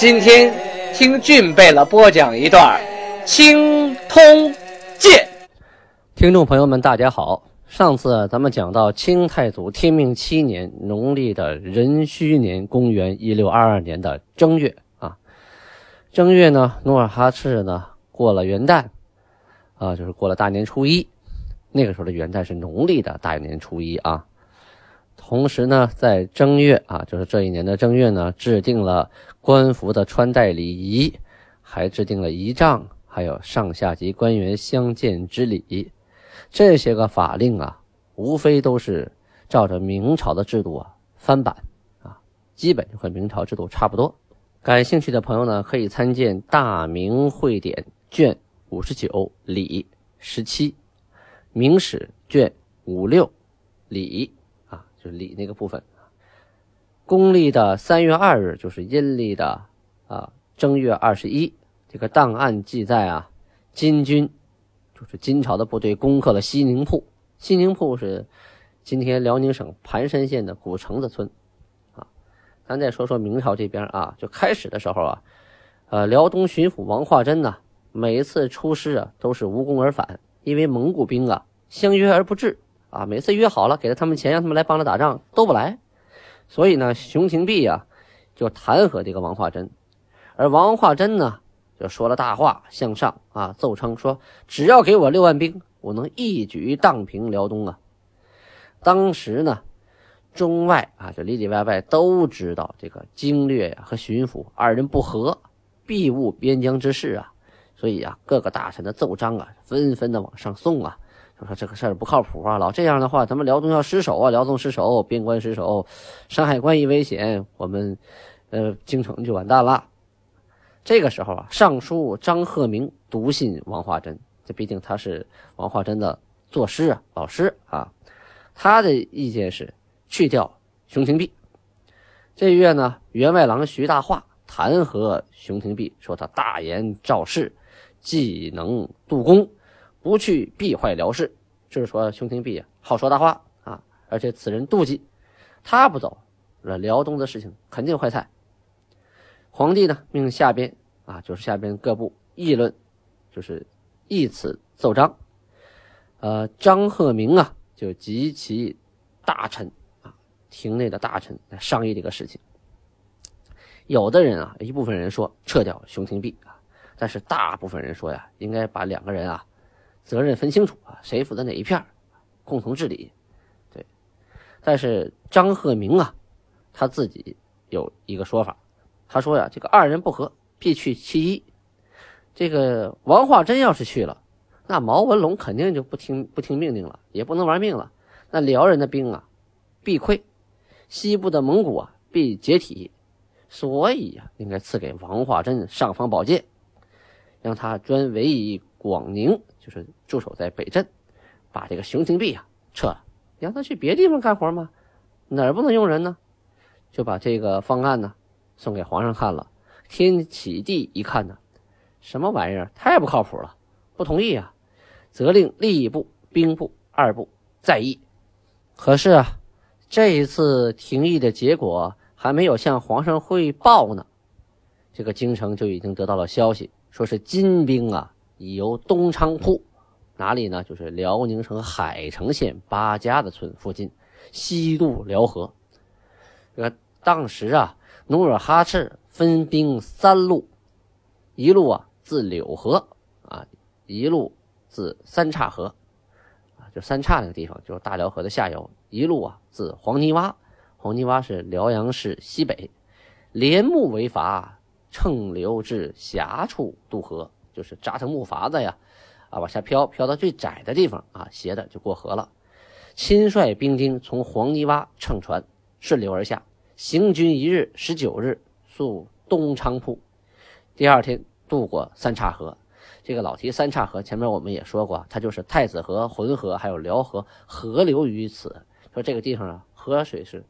今天听俊贝勒播讲一段《青通剑》。听众朋友们，大家好。上次咱们讲到清太祖天命七年农历的壬戌年，公元一六二二年的正月啊。正月呢，努尔哈赤呢过了元旦啊，就是过了大年初一。那个时候的元旦是农历的大年初一啊。同时呢，在正月啊，就是这一年的正月呢，制定了官服的穿戴礼仪，还制定了仪仗，还有上下级官员相见之礼，这些个法令啊，无非都是照着明朝的制度啊翻版啊，基本就和明朝制度差不多。感兴趣的朋友呢，可以参见《大明会典》卷五十九礼十七，《明史》卷五六礼。就是礼那个部分，公历的三月二日就是阴历的啊正月二十一。这个档案记载啊，金军就是金朝的部队攻克了西宁铺。西宁铺是今天辽宁省盘山县的古城子村啊。咱再说说明朝这边啊，就开始的时候啊，呃，辽东巡抚王化贞呢，每一次出师啊都是无功而返，因为蒙古兵啊相约而不至。啊，每次约好了，给了他们钱，让他们来帮着打仗，都不来。所以呢，熊廷弼呀就弹劾这个王化贞，而王化贞呢就说了大话，向上啊奏称说，只要给我六万兵，我能一举荡平辽东啊。当时呢，中外啊，就里里外外都知道这个经略呀和巡抚二人不和，必误边疆之事啊，所以啊，各个大臣的奏章啊，纷纷的往上送啊。说这个事儿不靠谱啊！老这样的话，咱们辽东要失守啊！辽东失守，边关失守，山海关一危险，我们，呃，京城就完蛋了。这个时候啊，尚书张鹤鸣笃信王化贞，这毕竟他是王化贞的作师啊，老师啊。他的意见是去掉熊廷弼。这月呢，员外郎徐大化弹劾熊廷弼，说他大言肇事，既能杜公。不去必坏辽事，就是说熊廷弼啊好说大话啊，而且此人妒忌，他不走，那辽东的事情肯定坏菜。皇帝呢命下边啊，就是下边各部议论，就是议此奏章。呃，张鹤鸣啊就及其大臣啊，廷内的大臣来商议这个事情。有的人啊，一部分人说撤掉熊廷弼啊，但是大部分人说呀，应该把两个人啊。责任分清楚啊，谁负责哪一片共同治理。对，但是张鹤鸣啊，他自己有一个说法，他说呀，这个二人不和，必去其一。这个王化贞要是去了，那毛文龙肯定就不听不听命令了，也不能玩命了。那辽人的兵啊，必溃，西部的蒙古啊，必解体。所以呀，应该赐给王化贞尚方宝剑，让他专委以广宁。就是驻守在北镇，把这个熊廷弼啊撤了，让他去别地方干活吗？哪儿不能用人呢？就把这个方案呢送给皇上看了。天启帝一看呢，什么玩意儿，太不靠谱了，不同意啊，责令吏部、兵部二部再议。可是啊，这一次廷议的结果还没有向皇上汇报呢，这个京城就已经得到了消息，说是金兵啊。已由东昌铺，哪里呢？就是辽宁省海城县八家子村附近，西渡辽河。这个当时啊，努尔哈赤分兵三路，一路啊自柳河啊，一路自三岔河啊，就三岔那个地方，就是大辽河的下游。一路啊自黄泥洼，黄泥洼是辽阳市西北，连木为筏，乘流至峡处渡河。就是扎成木筏子呀，啊，往下漂，漂到最窄的地方啊，斜的就过河了。亲率兵丁从黄泥洼乘船顺流而下，行军一日，十九日，宿东昌铺。第二天渡过三岔河。这个老提三岔河，前面我们也说过，它就是太子河、浑河还有辽河河流于此。说这个地方啊，河水是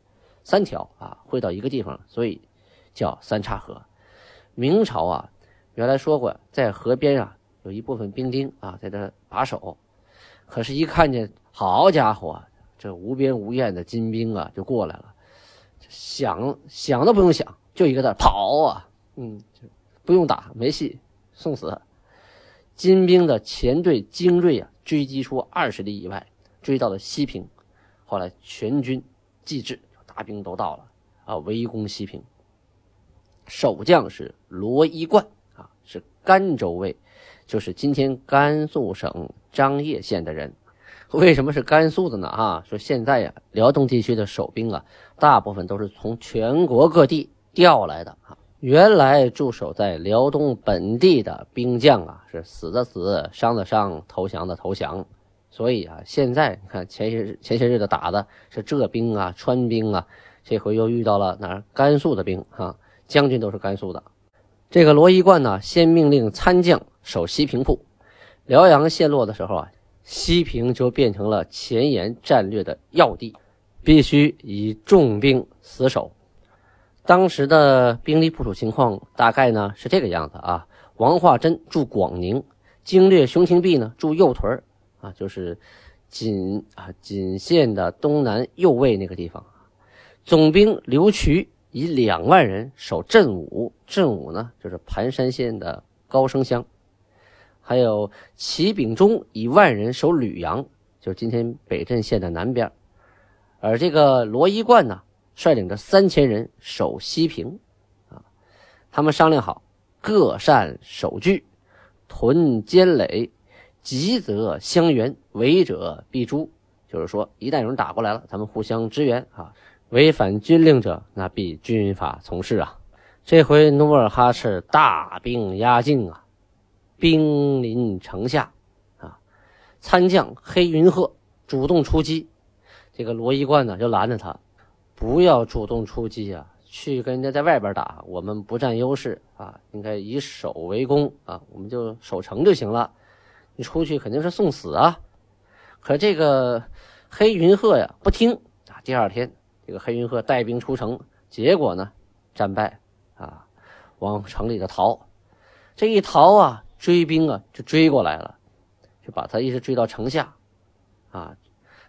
三条啊，汇到一个地方，所以叫三岔河。明朝啊，原来说过，在河边啊有一部分兵丁啊在这把守，可是，一看见好家伙，这无边无沿的金兵啊就过来了，想想都不用想，就一个字跑啊，嗯，不用打，没戏，送死。金兵的前队精锐啊，追击出二十里以外，追到了西平。后来全军既至，大兵都到了啊，围攻西平。守将是罗一贯，甘州卫，就是今天甘肃省张掖县的人。为什么是甘肃的呢？啊，说现在呀，辽东地区的守兵啊，大部分都是从全国各地调来的啊。原来驻守在辽东本地的兵将啊，是死的死，伤的伤，投降的投降。所以啊，现在你看前些日前些日子打的是浙兵啊、川兵啊，这回又遇到了哪？甘肃的兵啊，将军都是甘肃的。这个罗一贯呢，先命令参将守西平铺。辽阳陷落的时候啊，西平就变成了前沿战略的要地，必须以重兵死守。当时的兵力部署情况大概呢是这个样子啊。王化贞驻广宁，经略熊廷弼呢驻右屯啊，就是锦啊锦县的东南右卫那个地方。总兵刘渠以两万人守镇武，镇武呢就是盘山县的高升乡。还有齐秉忠以万人守吕阳，就是今天北镇县的南边。而这个罗一贯呢。率领着三千人守西平，啊，他们商量好，各擅守据，屯坚垒，急则相援，围者必诛。就是说，一旦有人打过来了，咱们互相支援啊。违反军令者，那必军法从事啊。这回努尔哈赤大兵压境啊，兵临城下啊，参将黑云鹤主动出击，这个罗一贯呢就拦着他。不要主动出击啊！去跟人家在外边打，我们不占优势啊，应该以守为攻啊，我们就守城就行了。你出去肯定是送死啊！可这个黑云鹤呀不听啊。第二天，这个黑云鹤带兵出城，结果呢战败啊，往城里头逃。这一逃啊，追兵啊就追过来了，就把他一直追到城下啊。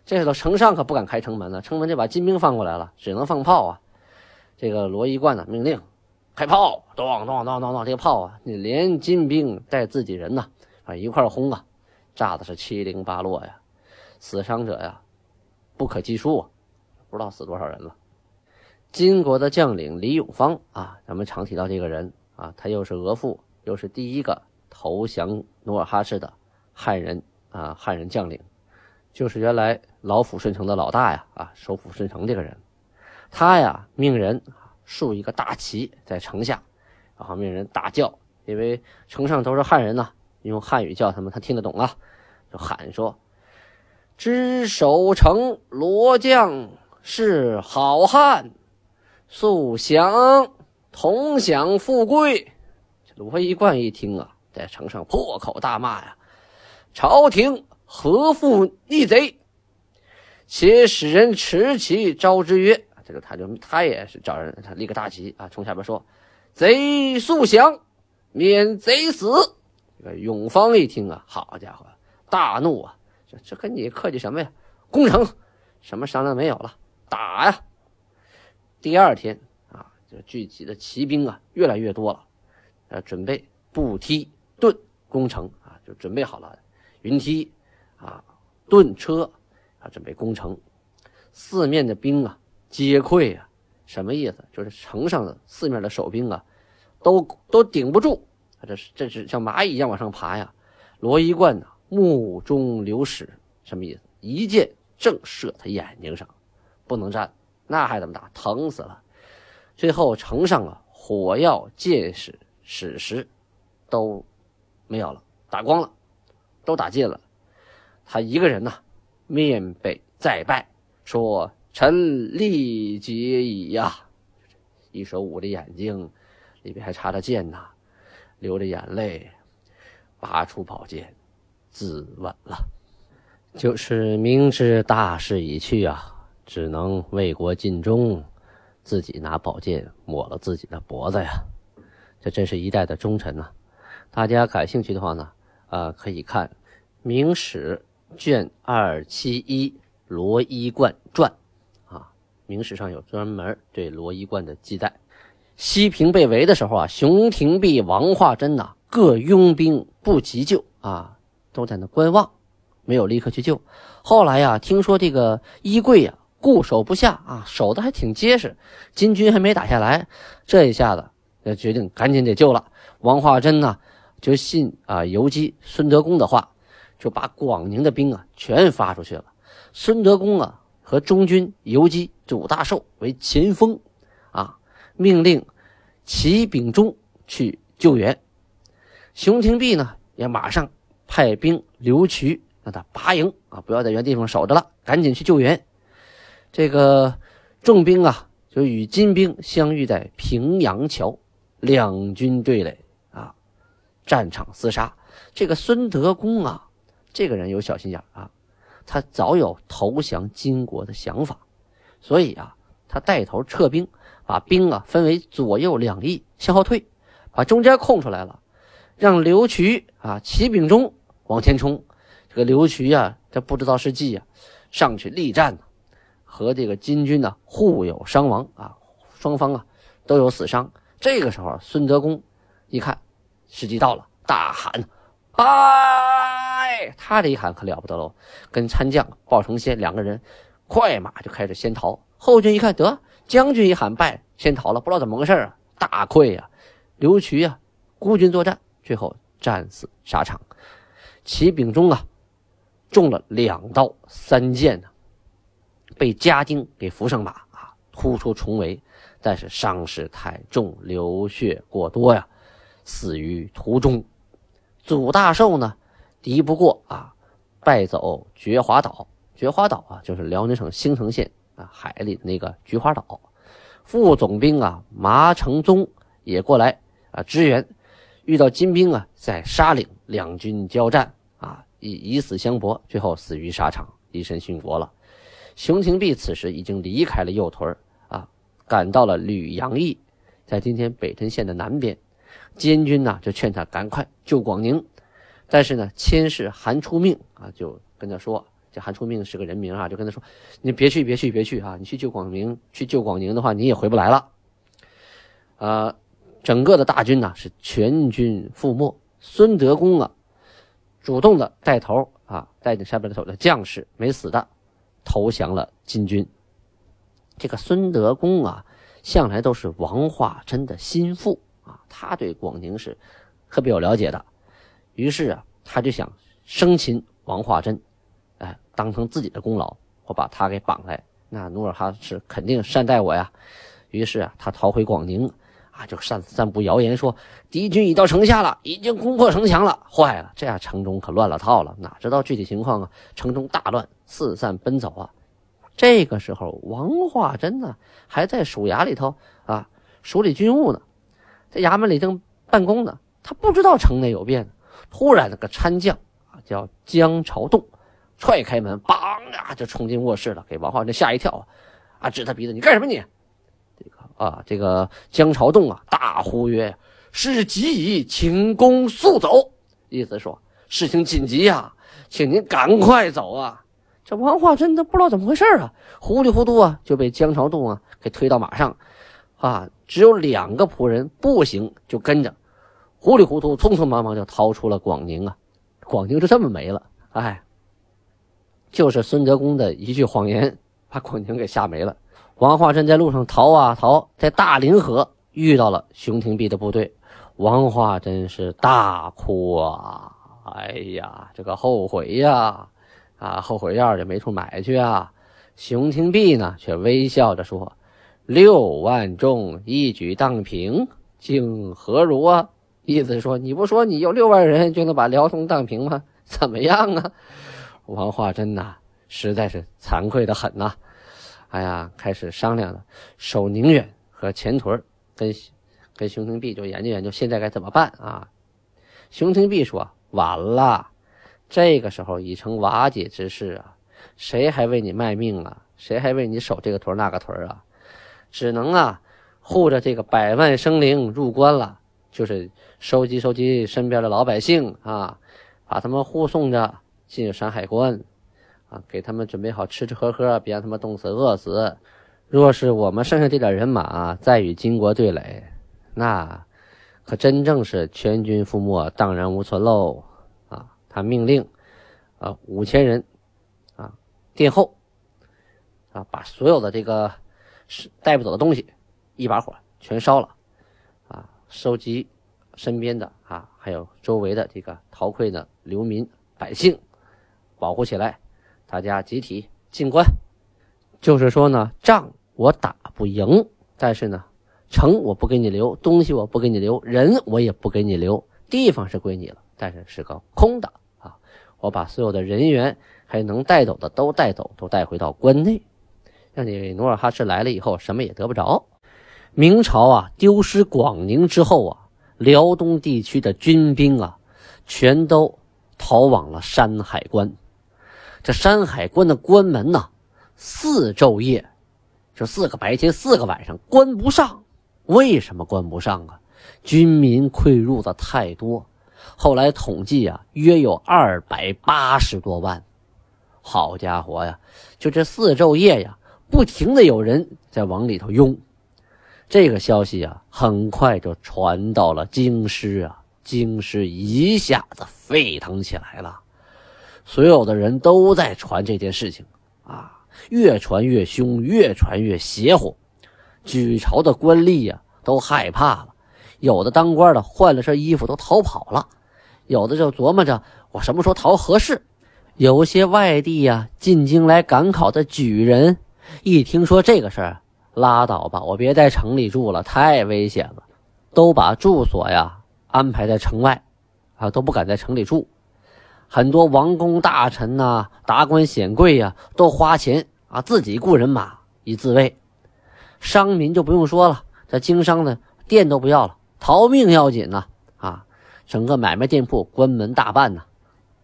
这时候城上可不敢开城门了，城门就把金兵放过来了，只能放炮啊。这个罗一贯呢命令开炮，咚咚咚咚咚，这个炮啊，你连金兵带自己人呐啊一块轰啊，炸的是七零八落呀，死伤者呀不可计数啊，不知道死多少人了。金国的将领李永芳啊，咱们常提到这个人啊，他又是额驸，又是第一个投降努尔哈赤的汉人啊，汉人将领。就是原来老抚顺城的老大呀，啊，守抚顺城这个人，他呀命人竖一个大旗在城下，然后命人大叫，因为城上都是汉人呐，用汉语叫他们，他听得懂啊，就喊说：“知守城罗将是好汉，速降同享富贵。”罗一贯一听啊，在城上破口大骂呀：“朝廷！”何复逆贼？且使人持旗招之曰：“这个他就他也是找人，他立个大旗啊，从下边说：‘贼速降，免贼死。’这个永芳一听啊，好家伙，大怒啊！这这跟你客气什么呀？攻城，什么商量没有了，打呀！第二天啊，就聚集的骑兵啊越来越多了，呃，准备步梯盾攻城啊，就准备好了云梯。啊，盾车啊，准备攻城，四面的兵啊皆溃啊，什么意思？就是城上的四面的守兵啊，都都顶不住，这是这是像蚂蚁一样往上爬呀。罗一贯呢，目中流矢，什么意思？一箭正射他眼睛上，不能战，那还怎么打？疼死了。最后城上啊，火药、箭矢、矢石都没有了，打光了，都打尽了。他一个人呐，面北再拜，说：“臣力竭矣呀！”一手捂着眼睛，里边还插着剑呐。流着眼泪，拔出宝剑，自刎了。就是明知大势已去啊，只能为国尽忠，自己拿宝剑抹了自己的脖子呀。这真是一代的忠臣呐！大家感兴趣的话呢，啊，可以看《明史》卷二七一《罗衣冠传》啊，《明史》上有专门对罗衣冠的记载。西平被围的时候啊，熊廷弼、王化贞呐，各拥兵不急救啊，都在那观望。没有立刻去救，后来呀，听说这个衣柜呀固守不下啊，守的还挺结实，金军还没打下来，这一下子就决定赶紧得救了。王化贞呢就信啊游击孙德公的话，就把广宁的兵啊全发出去了。孙德公啊和中军游击祖大寿为前锋，啊命令齐秉忠去救援。熊廷弼呢也马上派兵刘渠。让他拔营啊，不要在原地方守着了，赶紧去救援。这个重兵啊，就与金兵相遇在平阳桥，两军对垒啊，战场厮杀。这个孙德公啊，这个人有小心眼啊，他早有投降金国的想法，所以啊，他带头撤兵，把兵啊分为左右两翼向后退，把中间空出来了，让刘渠啊、齐秉忠往前冲。这个刘渠啊，这不知道是计啊，上去力战和这个金军呢互有伤亡啊，双方啊都有死伤。这个时候，孙德公一看时机到了，大喊：“哎！”他这一喊可了不得喽，跟参将鲍成先两个人快马就开始先逃。后军一看，得将军一喊败，先逃了，不知道怎么回事啊，大溃呀！刘渠啊，孤军作战，最后战死沙场。齐秉忠啊。中了两刀三箭呢，被家丁给扶上马啊，突出重围，但是伤势太重，流血过多呀，死于途中。祖大寿呢，敌不过啊，败走菊花岛。菊花岛啊，就是辽宁省兴城县啊海里的那个菊花岛。副总兵啊，麻成宗也过来啊支援，遇到金兵啊，在沙岭两军交战啊。以以死相搏，最后死于沙场，以身殉国了。熊廷弼此时已经离开了右屯啊，赶到了吕阳驿，在今天北辰县的南边。监军呢就劝他赶快救广宁，但是呢，千事韩出命啊，就跟他说，这韩出命是个人名啊，就跟他说，你别去，别去，别去啊！你去救广宁，去救广宁的话，你也回不来了。啊，整个的大军呢是全军覆没，孙德公啊。主动的带头啊，带领上边的走的将士没死的，投降了金军。这个孙德公啊，向来都是王化贞的心腹啊，他对广宁是特别有了解的。于是啊，他就想生擒王化贞，哎，当成自己的功劳，我把他给绑来，那努尔哈赤肯定善待我呀。于是啊，他逃回广宁。就散散布谣言说敌军已到城下了，已经攻破城墙了。坏了，这样城中可乱了套了，哪知道具体情况啊？城中大乱，四散奔走啊。这个时候，王化贞呢还在署衙里头啊，处理军务呢，在衙门里正办公呢。他不知道城内有变，突然那个参将啊叫江朝栋，踹开门，梆呀就冲进卧室了，给王化贞吓一跳啊，指他鼻子，你干什么你？啊，这个江朝栋啊，大呼曰：“事急矣，请公速走。”意思说事情紧急呀，请您赶快走啊！这王化贞都不知道怎么回事啊，糊里糊涂啊就被江朝栋啊给推到马上，啊，只有两个仆人步行就跟着，糊里糊涂、匆匆忙忙就逃出了广宁啊！广宁就这么没了，哎，就是孙德公的一句谎言，把广宁给吓没了。王化贞在路上逃啊逃，在大凌河遇到了熊廷弼的部队，王化贞是大哭啊！哎呀，这个后悔呀，啊，后悔药也没处买去啊。熊廷弼呢，却微笑着说：“六万众一举荡平，竟何如啊？”意思说，你不说你有六万人就能把辽东荡平吗？怎么样啊？王化贞呐，实在是惭愧的很呐。哎呀，开始商量了，守宁远和前屯跟跟熊廷弼就研究研究现在该怎么办啊。熊廷弼说：“晚了，这个时候已成瓦解之势啊，谁还为你卖命啊？谁还为你守这个屯那个屯啊？只能啊，护着这个百万生灵入关了，就是收集收集身边的老百姓啊，把他们护送着进山海关，啊，给他们准备好吃吃喝喝，别让他们冻死饿死。若是我们剩下这点人马再与金国对垒，那……”可真正是全军覆没，荡然无存喽！啊，他命令啊五千人啊殿后啊把所有的这个是带不走的东西一把火全烧了啊，收集身边的啊还有周围的这个逃溃的流民百姓，保护起来，大家集体进关。就是说呢，仗我打不赢，但是呢。城我不给你留东西，我不给你留人，我也不给你留地方是归你了，但是是个空的啊！我把所有的人员还能带走的都带走，都带回到关内，让你努尔哈赤来了以后什么也得不着。明朝啊，丢失广宁之后啊，辽东地区的军兵啊，全都逃往了山海关。这山海关的关门呐，四昼夜，就四个白天，四个晚上关不上。为什么关不上啊？军民溃入的太多，后来统计啊，约有二百八十多万。好家伙呀，就这四昼夜呀，不停的有人在往里头拥。这个消息啊，很快就传到了京师啊，京师一下子沸腾起来了，所有的人都在传这件事情啊，越传越凶，越传越邪乎。举朝的官吏呀，都害怕了，有的当官的换了身衣服都逃跑了，有的就琢磨着我什么时候逃合适。有些外地呀进京来赶考的举人，一听说这个事儿，拉倒吧，我别在城里住了，太危险了，都把住所呀安排在城外，啊，都不敢在城里住。很多王公大臣呐、达官显贵呀，都花钱啊自己雇人马以自卫。商民就不用说了，这经商的店都不要了，逃命要紧呐！啊，整个买卖店铺关门大半呐。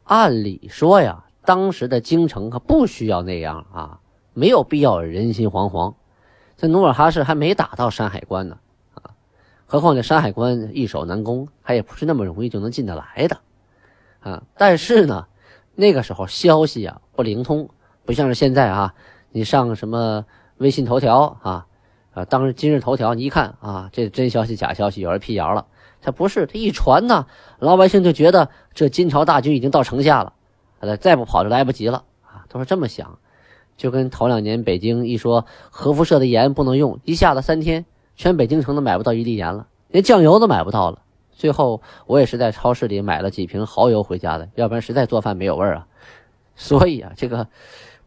按理说呀，当时的京城可不需要那样啊，没有必要人心惶惶。这努尔哈赤还没打到山海关呢，啊，何况这山海关易守难攻，他也不是那么容易就能进得来的，啊。但是呢，那个时候消息啊不灵通，不像是现在啊，你上什么微信头条啊。啊，当时今日头条，你一看啊，这真消息假消息，有人辟谣了。他不是，他一传呢，老百姓就觉得这金朝大军已经到城下了，再不跑就来不及了啊，都是这么想。就跟头两年北京一说核辐射的盐不能用，一下子三天，全北京城都买不到一粒盐了，连酱油都买不到了。最后我也是在超市里买了几瓶蚝油回家的，要不然实在做饭没有味儿啊。所以啊，这个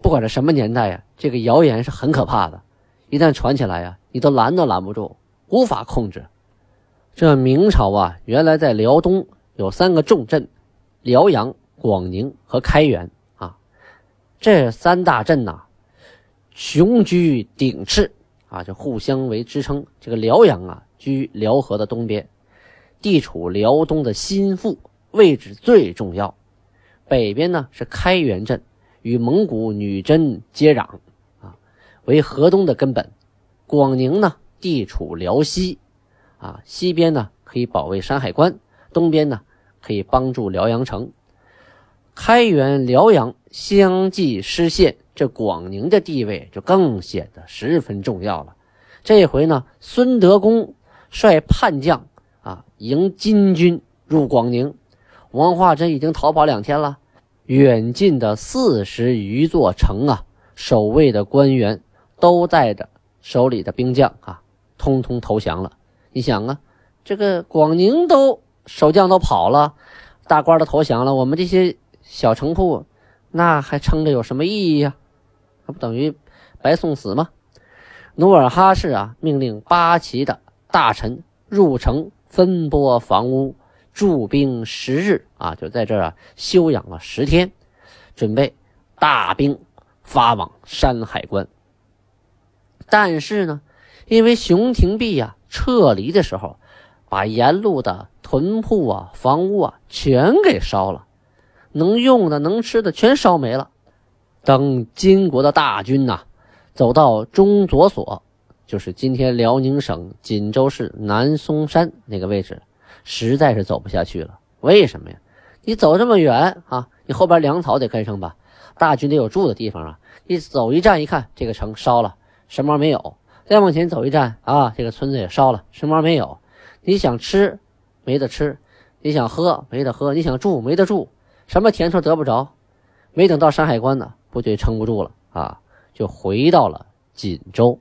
不管是什么年代呀，这个谣言是很可怕的。一旦传起来呀，你都拦都拦不住，无法控制。这明朝啊，原来在辽东有三个重镇：辽阳、广宁和开元啊。这三大镇呐，雄居鼎赤啊，就互相为支撑。这个辽阳啊，居辽河的东边，地处辽东的心腹，位置最重要。北边呢是开元镇，与蒙古女真接壤啊。为河东的根本，广宁呢地处辽西，啊西边呢可以保卫山海关，东边呢可以帮助辽阳城。开元、辽阳相继失陷，这广宁的地位就更显得十分重要了。这回呢，孙德公率叛将啊迎金军入广宁，王化贞已经逃跑两天了，远近的四十余座城啊，守卫的官员。都带着手里的兵将啊，通通投降了。你想啊，这个广宁都守将都跑了，大官都投降了，我们这些小城铺那还撑着有什么意义呀？那不等于白送死吗？努尔哈赤啊，命令八旗的大臣入城分拨房屋，驻兵十日啊，就在这儿啊休养了十天，准备大兵发往山海关。但是呢，因为熊廷弼呀撤离的时候把沿路的屯铺啊、房屋啊全给烧了，能用的、能吃的全烧没了。等金国的大军呐，走到中左所，就是今天辽宁省锦州市南松山那个位置，实在是走不下去了。为什么呀？你走这么远啊，你后边粮草得跟上吧？大军得有住的地方啊。你走一站一看，这个城烧了，什么没有？再往前走一站啊，这个村子也烧了，什么没有？你想吃，没得吃；你想喝，没得喝；你想住，没得住。什么甜头得不着？没等到山海关呢，部队撑不住了啊，就回到了锦州。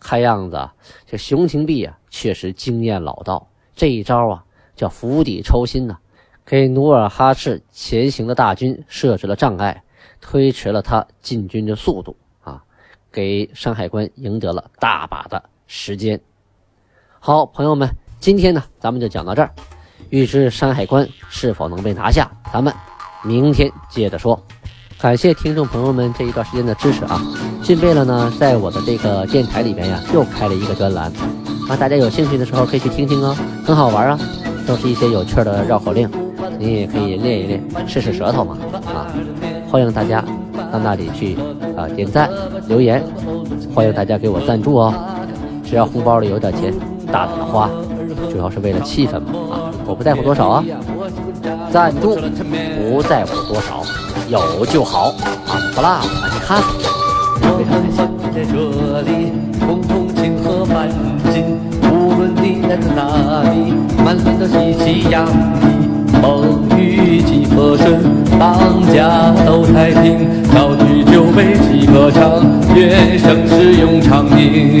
看样子，这熊廷弼啊，确实经验老道。这一招啊，叫釜底抽薪呐，给努尔哈赤前行的大军设置了障碍，推迟了他进军的速度啊，给山海关赢得了大把的时间。好，朋友们。今天呢，咱们就讲到这儿。预知山海关是否能被拿下，咱们明天接着说。感谢听众朋友们这一段时间的支持啊！进贝了呢，在我的这个电台里边呀，又开了一个专栏啊，大家有兴趣的时候可以去听听哦，很好玩啊，都是一些有趣的绕口令，你也可以练一练，试试舌头嘛啊！欢迎大家到那里去啊，点赞留言，欢迎大家给我赞助哦，只要红包里有点钱，大胆花。主要是为了气氛嘛啊！我不在乎多少啊，赞助不在乎多少，有就好啊！不啦，你看，非常开心。在这里，共同庆贺满锦，无论你来自哪里，满村的喜气洋溢，风雨几和顺，大家都太平，高举酒杯齐歌唱，愿盛世永长宁。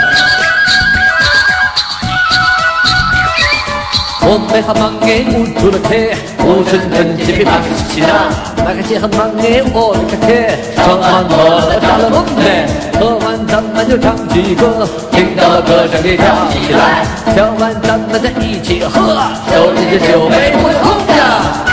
我们好忙诶，无处的客，无春春节比马克西那，马克西很忙诶，我的客客，唱完我打了蒙嘞，喝完咱们就唱起歌，听到了歌声跳起来，跳完咱们再一起喝，手里的酒杯不空着。